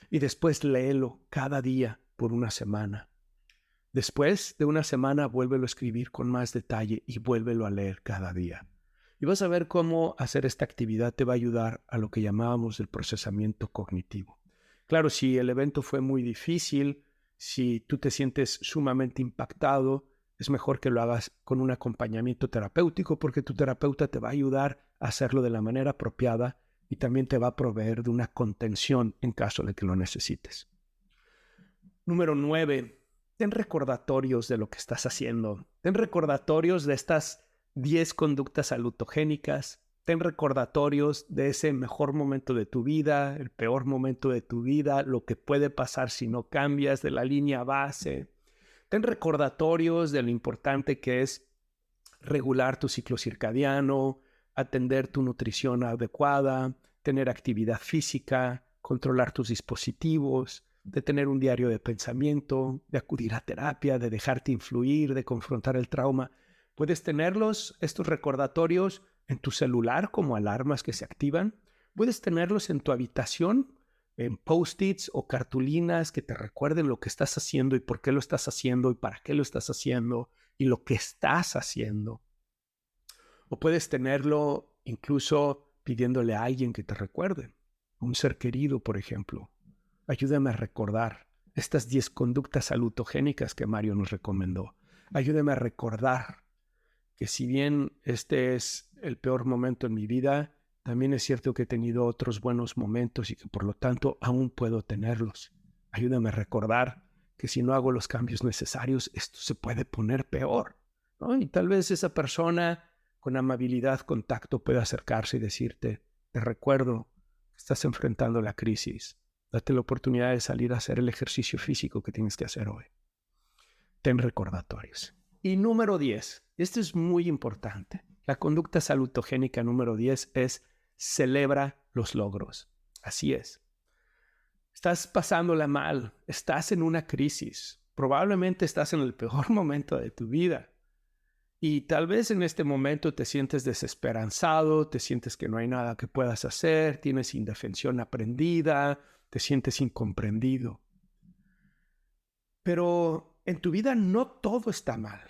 Y después léelo cada día por una semana. Después de una semana vuélvelo a escribir con más detalle y vuélvelo a leer cada día. Y vas a ver cómo hacer esta actividad te va a ayudar a lo que llamábamos el procesamiento cognitivo. Claro, si el evento fue muy difícil, si tú te sientes sumamente impactado, es mejor que lo hagas con un acompañamiento terapéutico porque tu terapeuta te va a ayudar a hacerlo de la manera apropiada y también te va a proveer de una contención en caso de que lo necesites. Número 9. Ten recordatorios de lo que estás haciendo. Ten recordatorios de estas 10 conductas salutogénicas. Ten recordatorios de ese mejor momento de tu vida, el peor momento de tu vida, lo que puede pasar si no cambias de la línea base. Ten recordatorios de lo importante que es regular tu ciclo circadiano, atender tu nutrición adecuada, tener actividad física, controlar tus dispositivos, de tener un diario de pensamiento, de acudir a terapia, de dejarte influir, de confrontar el trauma. Puedes tenerlos, estos recordatorios, en tu celular como alarmas que se activan. Puedes tenerlos en tu habitación, en post-its o cartulinas que te recuerden lo que estás haciendo y por qué lo estás haciendo y para qué lo estás haciendo y lo que estás haciendo. O puedes tenerlo incluso pidiéndole a alguien que te recuerde, un ser querido, por ejemplo. Ayúdame a recordar estas 10 conductas salutogénicas que Mario nos recomendó. Ayúdame a recordar que si bien este es el peor momento en mi vida, también es cierto que he tenido otros buenos momentos y que por lo tanto aún puedo tenerlos. Ayúdame a recordar que si no hago los cambios necesarios, esto se puede poner peor. Y tal vez esa persona con amabilidad, contacto, pueda acercarse y decirte, te recuerdo que estás enfrentando la crisis. Date la oportunidad de salir a hacer el ejercicio físico que tienes que hacer hoy. Ten recordatorios. Y número 10, esto es muy importante. La conducta salutogénica número 10 es celebra los logros. Así es. Estás pasándola mal, estás en una crisis, probablemente estás en el peor momento de tu vida. Y tal vez en este momento te sientes desesperanzado, te sientes que no hay nada que puedas hacer, tienes indefensión aprendida, te sientes incomprendido. Pero en tu vida no todo está mal.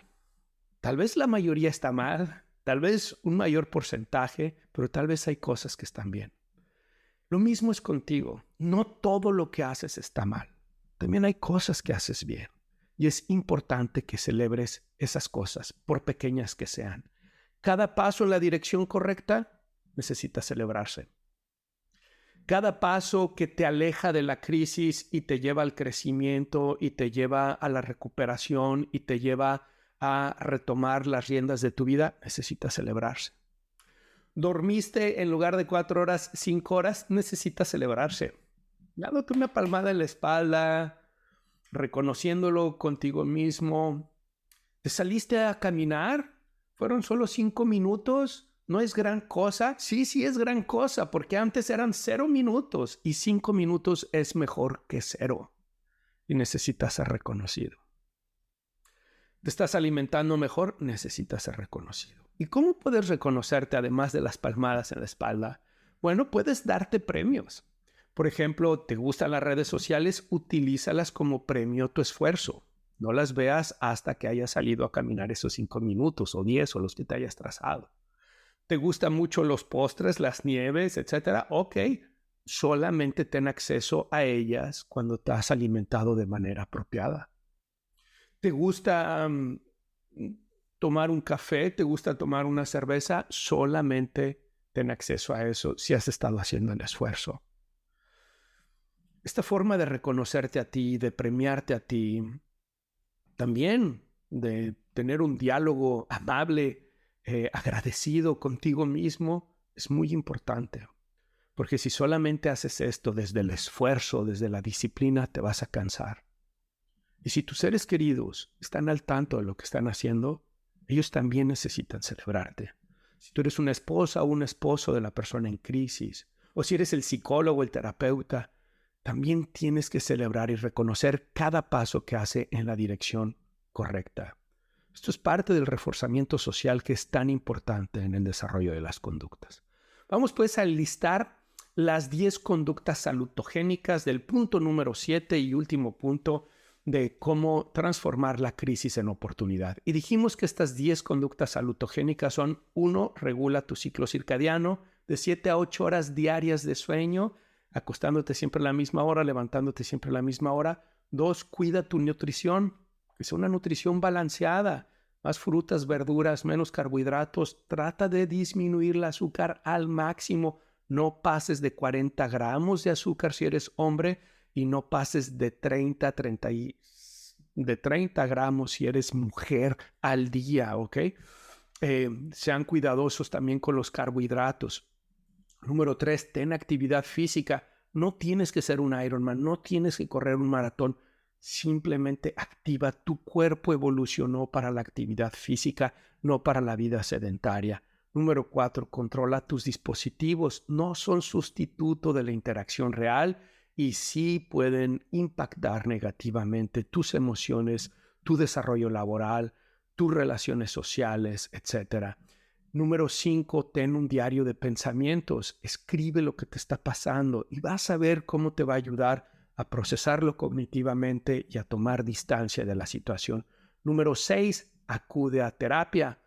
Tal vez la mayoría está mal, tal vez un mayor porcentaje, pero tal vez hay cosas que están bien. Lo mismo es contigo. No todo lo que haces está mal. También hay cosas que haces bien. Y es importante que celebres esas cosas, por pequeñas que sean. Cada paso en la dirección correcta necesita celebrarse. Cada paso que te aleja de la crisis y te lleva al crecimiento y te lleva a la recuperación y te lleva a retomar las riendas de tu vida, necesita celebrarse. Dormiste en lugar de cuatro horas, cinco horas, necesita celebrarse. Dándote una palmada en la espalda, reconociéndolo contigo mismo. ¿Te saliste a caminar? ¿Fueron solo cinco minutos? ¿No es gran cosa? Sí, sí es gran cosa, porque antes eran cero minutos y cinco minutos es mejor que cero. Y necesitas ser reconocido te estás alimentando mejor, necesitas ser reconocido. ¿Y cómo puedes reconocerte además de las palmadas en la espalda? Bueno, puedes darte premios. Por ejemplo, ¿te gustan las redes sociales? Utilízalas como premio tu esfuerzo. No las veas hasta que hayas salido a caminar esos cinco minutos o diez o los que te hayas trazado. ¿Te gustan mucho los postres, las nieves, etcétera? Ok, solamente ten acceso a ellas cuando te has alimentado de manera apropiada. ¿Te gusta mm, tomar un café? ¿Te gusta tomar una cerveza? Solamente ten acceso a eso si has estado haciendo el esfuerzo. Esta forma de reconocerte a ti, de premiarte a ti, también de tener un diálogo amable, eh, agradecido contigo mismo, es muy importante. Porque si solamente haces esto desde el esfuerzo, desde la disciplina, te vas a cansar. Y si tus seres queridos están al tanto de lo que están haciendo, ellos también necesitan celebrarte. Si tú eres una esposa o un esposo de la persona en crisis, o si eres el psicólogo el terapeuta, también tienes que celebrar y reconocer cada paso que hace en la dirección correcta. Esto es parte del reforzamiento social que es tan importante en el desarrollo de las conductas. Vamos pues a listar las 10 conductas salutogénicas del punto número 7 y último punto de cómo transformar la crisis en oportunidad. Y dijimos que estas 10 conductas salutogénicas son, uno, regula tu ciclo circadiano de 7 a 8 horas diarias de sueño, acostándote siempre a la misma hora, levantándote siempre a la misma hora. Dos, cuida tu nutrición, que sea una nutrición balanceada, más frutas, verduras, menos carbohidratos. Trata de disminuir el azúcar al máximo no pases de 40 gramos de azúcar si eres hombre y no pases de 30, 30, de 30 gramos si eres mujer al día, ¿ok? Eh, sean cuidadosos también con los carbohidratos. Número tres, ten actividad física. No tienes que ser un Ironman, no tienes que correr un maratón. Simplemente activa. Tu cuerpo evolucionó para la actividad física, no para la vida sedentaria. Número cuatro, controla tus dispositivos. No son sustituto de la interacción real y sí pueden impactar negativamente tus emociones, tu desarrollo laboral, tus relaciones sociales, etc. Número cinco, ten un diario de pensamientos. Escribe lo que te está pasando y vas a ver cómo te va a ayudar a procesarlo cognitivamente y a tomar distancia de la situación. Número seis, acude a terapia.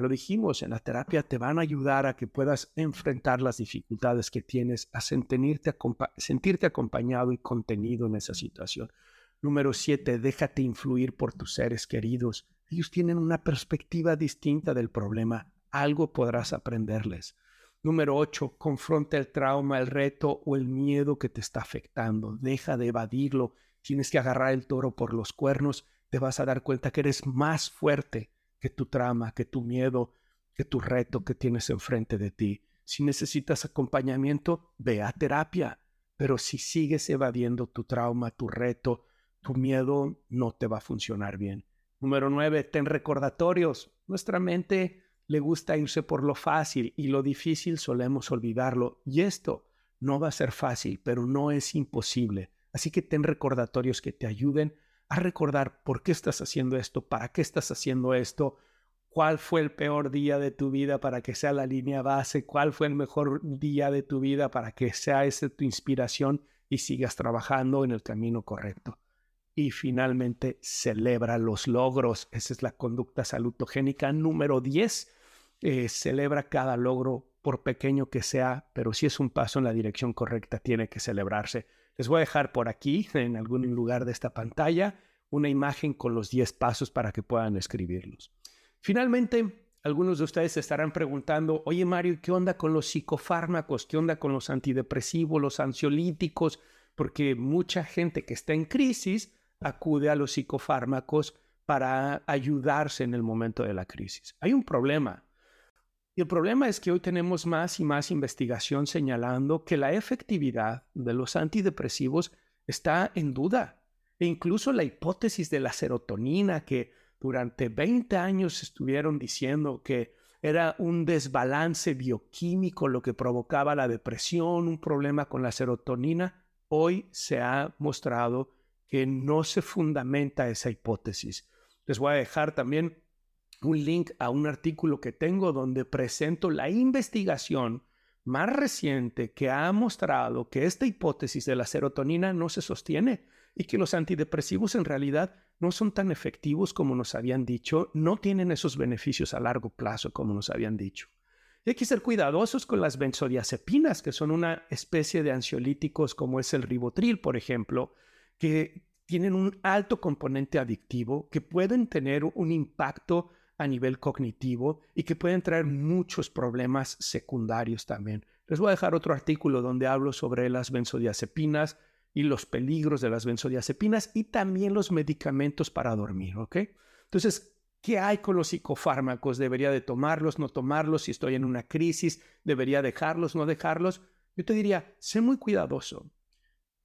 Lo dijimos, en la terapia te van a ayudar a que puedas enfrentar las dificultades que tienes, a sentirte, sentirte acompañado y contenido en esa situación. Número siete, déjate influir por tus seres queridos. Ellos tienen una perspectiva distinta del problema. Algo podrás aprenderles. Número ocho, confronta el trauma, el reto o el miedo que te está afectando. Deja de evadirlo. Tienes que agarrar el toro por los cuernos. Te vas a dar cuenta que eres más fuerte que tu trama, que tu miedo, que tu reto que tienes enfrente de ti. Si necesitas acompañamiento, ve a terapia. Pero si sigues evadiendo tu trauma, tu reto, tu miedo, no te va a funcionar bien. Número nueve, ten recordatorios. Nuestra mente le gusta irse por lo fácil y lo difícil solemos olvidarlo. Y esto no va a ser fácil, pero no es imposible. Así que ten recordatorios que te ayuden a recordar por qué estás haciendo esto, para qué estás haciendo esto, cuál fue el peor día de tu vida para que sea la línea base, cuál fue el mejor día de tu vida para que sea esa tu inspiración y sigas trabajando en el camino correcto. Y finalmente, celebra los logros. Esa es la conducta salutogénica número 10. Eh, celebra cada logro, por pequeño que sea, pero si es un paso en la dirección correcta, tiene que celebrarse. Les voy a dejar por aquí, en algún lugar de esta pantalla, una imagen con los 10 pasos para que puedan escribirlos. Finalmente, algunos de ustedes se estarán preguntando, oye Mario, ¿qué onda con los psicofármacos? ¿Qué onda con los antidepresivos, los ansiolíticos? Porque mucha gente que está en crisis acude a los psicofármacos para ayudarse en el momento de la crisis. Hay un problema. Y el problema es que hoy tenemos más y más investigación señalando que la efectividad de los antidepresivos está en duda. E incluso la hipótesis de la serotonina que durante 20 años estuvieron diciendo que era un desbalance bioquímico lo que provocaba la depresión, un problema con la serotonina, hoy se ha mostrado que no se fundamenta esa hipótesis. Les voy a dejar también un link a un artículo que tengo donde presento la investigación más reciente que ha mostrado que esta hipótesis de la serotonina no se sostiene y que los antidepresivos en realidad no son tan efectivos como nos habían dicho, no tienen esos beneficios a largo plazo como nos habían dicho. Y hay que ser cuidadosos con las benzodiazepinas, que son una especie de ansiolíticos como es el ribotril, por ejemplo, que tienen un alto componente adictivo, que pueden tener un impacto a nivel cognitivo y que pueden traer muchos problemas secundarios también. Les voy a dejar otro artículo donde hablo sobre las benzodiazepinas, y los peligros de las benzodiazepinas y también los medicamentos para dormir, ¿ok? Entonces, ¿qué hay con los psicofármacos? ¿Debería de tomarlos, no tomarlos? Si estoy en una crisis, ¿debería dejarlos, no dejarlos? Yo te diría, sé muy cuidadoso.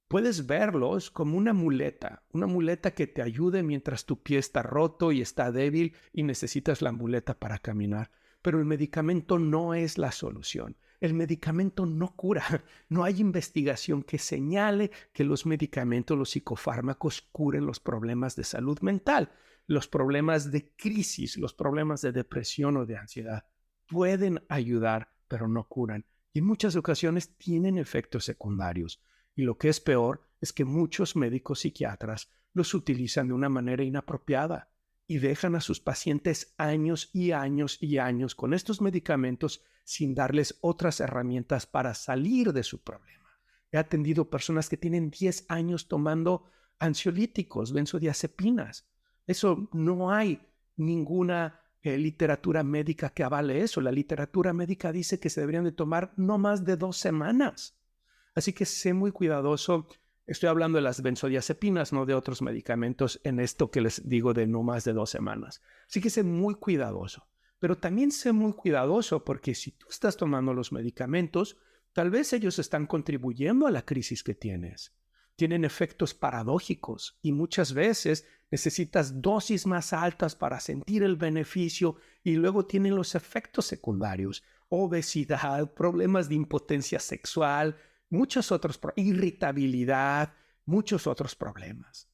Puedes verlos como una muleta, una muleta que te ayude mientras tu pie está roto y está débil y necesitas la muleta para caminar. Pero el medicamento no es la solución. El medicamento no cura. No hay investigación que señale que los medicamentos, los psicofármacos curen los problemas de salud mental, los problemas de crisis, los problemas de depresión o de ansiedad. Pueden ayudar, pero no curan. Y en muchas ocasiones tienen efectos secundarios. Y lo que es peor es que muchos médicos psiquiatras los utilizan de una manera inapropiada y dejan a sus pacientes años y años y años con estos medicamentos sin darles otras herramientas para salir de su problema. He atendido personas que tienen 10 años tomando ansiolíticos, benzodiazepinas. Eso no hay ninguna eh, literatura médica que avale eso. La literatura médica dice que se deberían de tomar no más de dos semanas. Así que sé muy cuidadoso. Estoy hablando de las benzodiazepinas, no de otros medicamentos en esto que les digo de no más de dos semanas. Así que sé muy cuidadoso. Pero también sé muy cuidadoso porque si tú estás tomando los medicamentos, tal vez ellos están contribuyendo a la crisis que tienes. Tienen efectos paradójicos y muchas veces necesitas dosis más altas para sentir el beneficio y luego tienen los efectos secundarios, obesidad, problemas de impotencia sexual, muchos otros, irritabilidad, muchos otros problemas.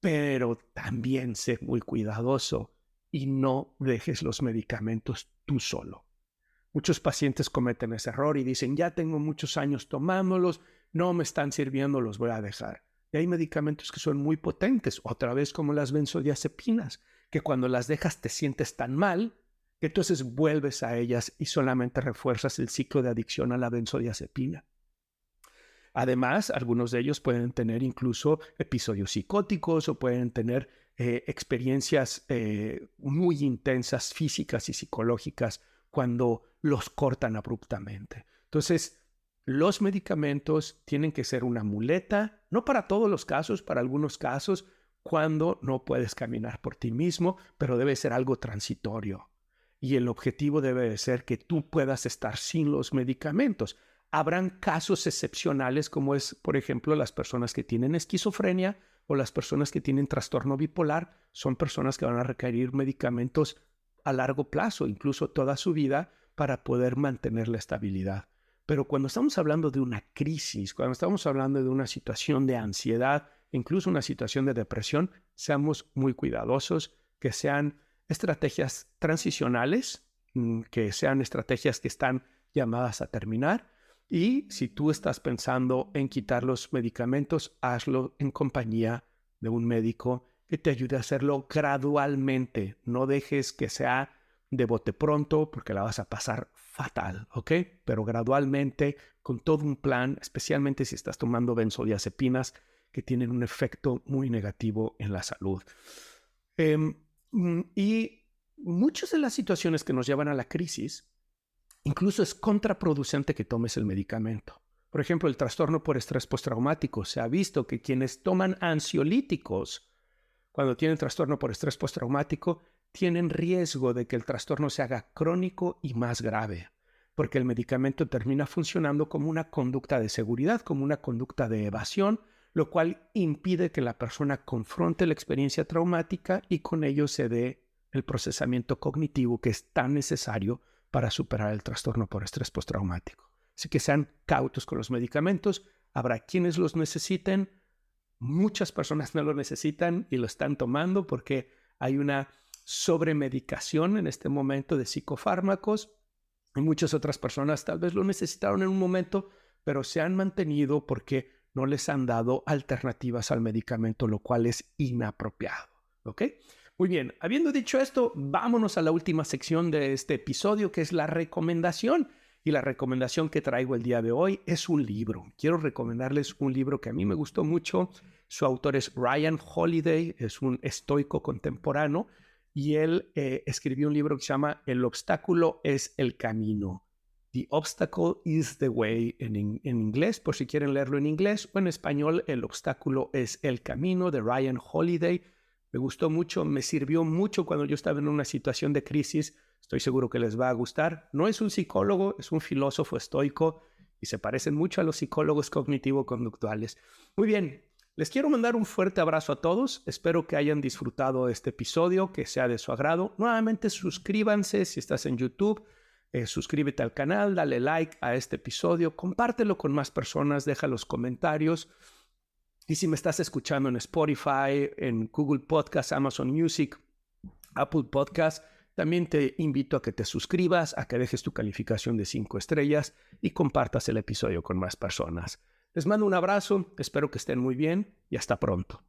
Pero también sé muy cuidadoso y no dejes los medicamentos tú solo. Muchos pacientes cometen ese error y dicen, ya tengo muchos años tomándolos, no me están sirviendo, los voy a dejar. Y hay medicamentos que son muy potentes, otra vez como las benzodiazepinas, que cuando las dejas te sientes tan mal que entonces vuelves a ellas y solamente refuerzas el ciclo de adicción a la benzodiazepina. Además, algunos de ellos pueden tener incluso episodios psicóticos o pueden tener eh, experiencias eh, muy intensas físicas y psicológicas cuando los cortan abruptamente. Entonces, los medicamentos tienen que ser una muleta, no para todos los casos, para algunos casos, cuando no puedes caminar por ti mismo, pero debe ser algo transitorio. Y el objetivo debe de ser que tú puedas estar sin los medicamentos. Habrán casos excepcionales como es, por ejemplo, las personas que tienen esquizofrenia o las personas que tienen trastorno bipolar son personas que van a requerir medicamentos a largo plazo, incluso toda su vida, para poder mantener la estabilidad. Pero cuando estamos hablando de una crisis, cuando estamos hablando de una situación de ansiedad, incluso una situación de depresión, seamos muy cuidadosos, que sean estrategias transicionales, mm, que sean estrategias que están llamadas a terminar y si tú estás pensando en quitar los medicamentos, hazlo en compañía de un médico que te ayude a hacerlo gradualmente. No dejes que sea de bote pronto porque la vas a pasar fatal, ¿ok? Pero gradualmente, con todo un plan, especialmente si estás tomando benzodiazepinas que tienen un efecto muy negativo en la salud. Em, mm, y muchas de las situaciones que nos llevan a la crisis Incluso es contraproducente que tomes el medicamento. Por ejemplo, el trastorno por estrés postraumático. Se ha visto que quienes toman ansiolíticos cuando tienen trastorno por estrés postraumático tienen riesgo de que el trastorno se haga crónico y más grave, porque el medicamento termina funcionando como una conducta de seguridad, como una conducta de evasión, lo cual impide que la persona confronte la experiencia traumática y con ello se dé el procesamiento cognitivo que es tan necesario para superar el trastorno por estrés postraumático. Así que sean cautos con los medicamentos. Habrá quienes los necesiten. Muchas personas no lo necesitan y lo están tomando porque hay una sobremedicación en este momento de psicofármacos. Y muchas otras personas tal vez lo necesitaron en un momento, pero se han mantenido porque no les han dado alternativas al medicamento, lo cual es inapropiado. ¿Ok? Muy bien, habiendo dicho esto, vámonos a la última sección de este episodio, que es la recomendación. Y la recomendación que traigo el día de hoy es un libro. Quiero recomendarles un libro que a mí me gustó mucho. Su autor es Ryan Holiday, es un estoico contemporáneo y él eh, escribió un libro que se llama El obstáculo es el camino. The obstacle is the way en, en, inglés, por si quieren leerlo en inglés o en español, El obstáculo es el camino de Ryan Holiday. Me gustó mucho, me sirvió mucho cuando yo estaba en una situación de crisis Estoy seguro que les va a gustar. No es un psicólogo, es un filósofo estoico y se parecen mucho a los psicólogos cognitivo-conductuales. Muy bien, les quiero mandar un fuerte abrazo a todos. Espero que hayan disfrutado este episodio, que sea de su agrado. Nuevamente suscríbanse si estás en YouTube. Eh, suscríbete al canal, dale like a este episodio, compártelo con más personas, deja los comentarios. Y si me estás escuchando en Spotify, en Google Podcast, Amazon Music, Apple Podcast, también te invito a que te suscribas, a que dejes tu calificación de 5 estrellas y compartas el episodio con más personas. Les mando un abrazo, espero que estén muy bien y hasta pronto.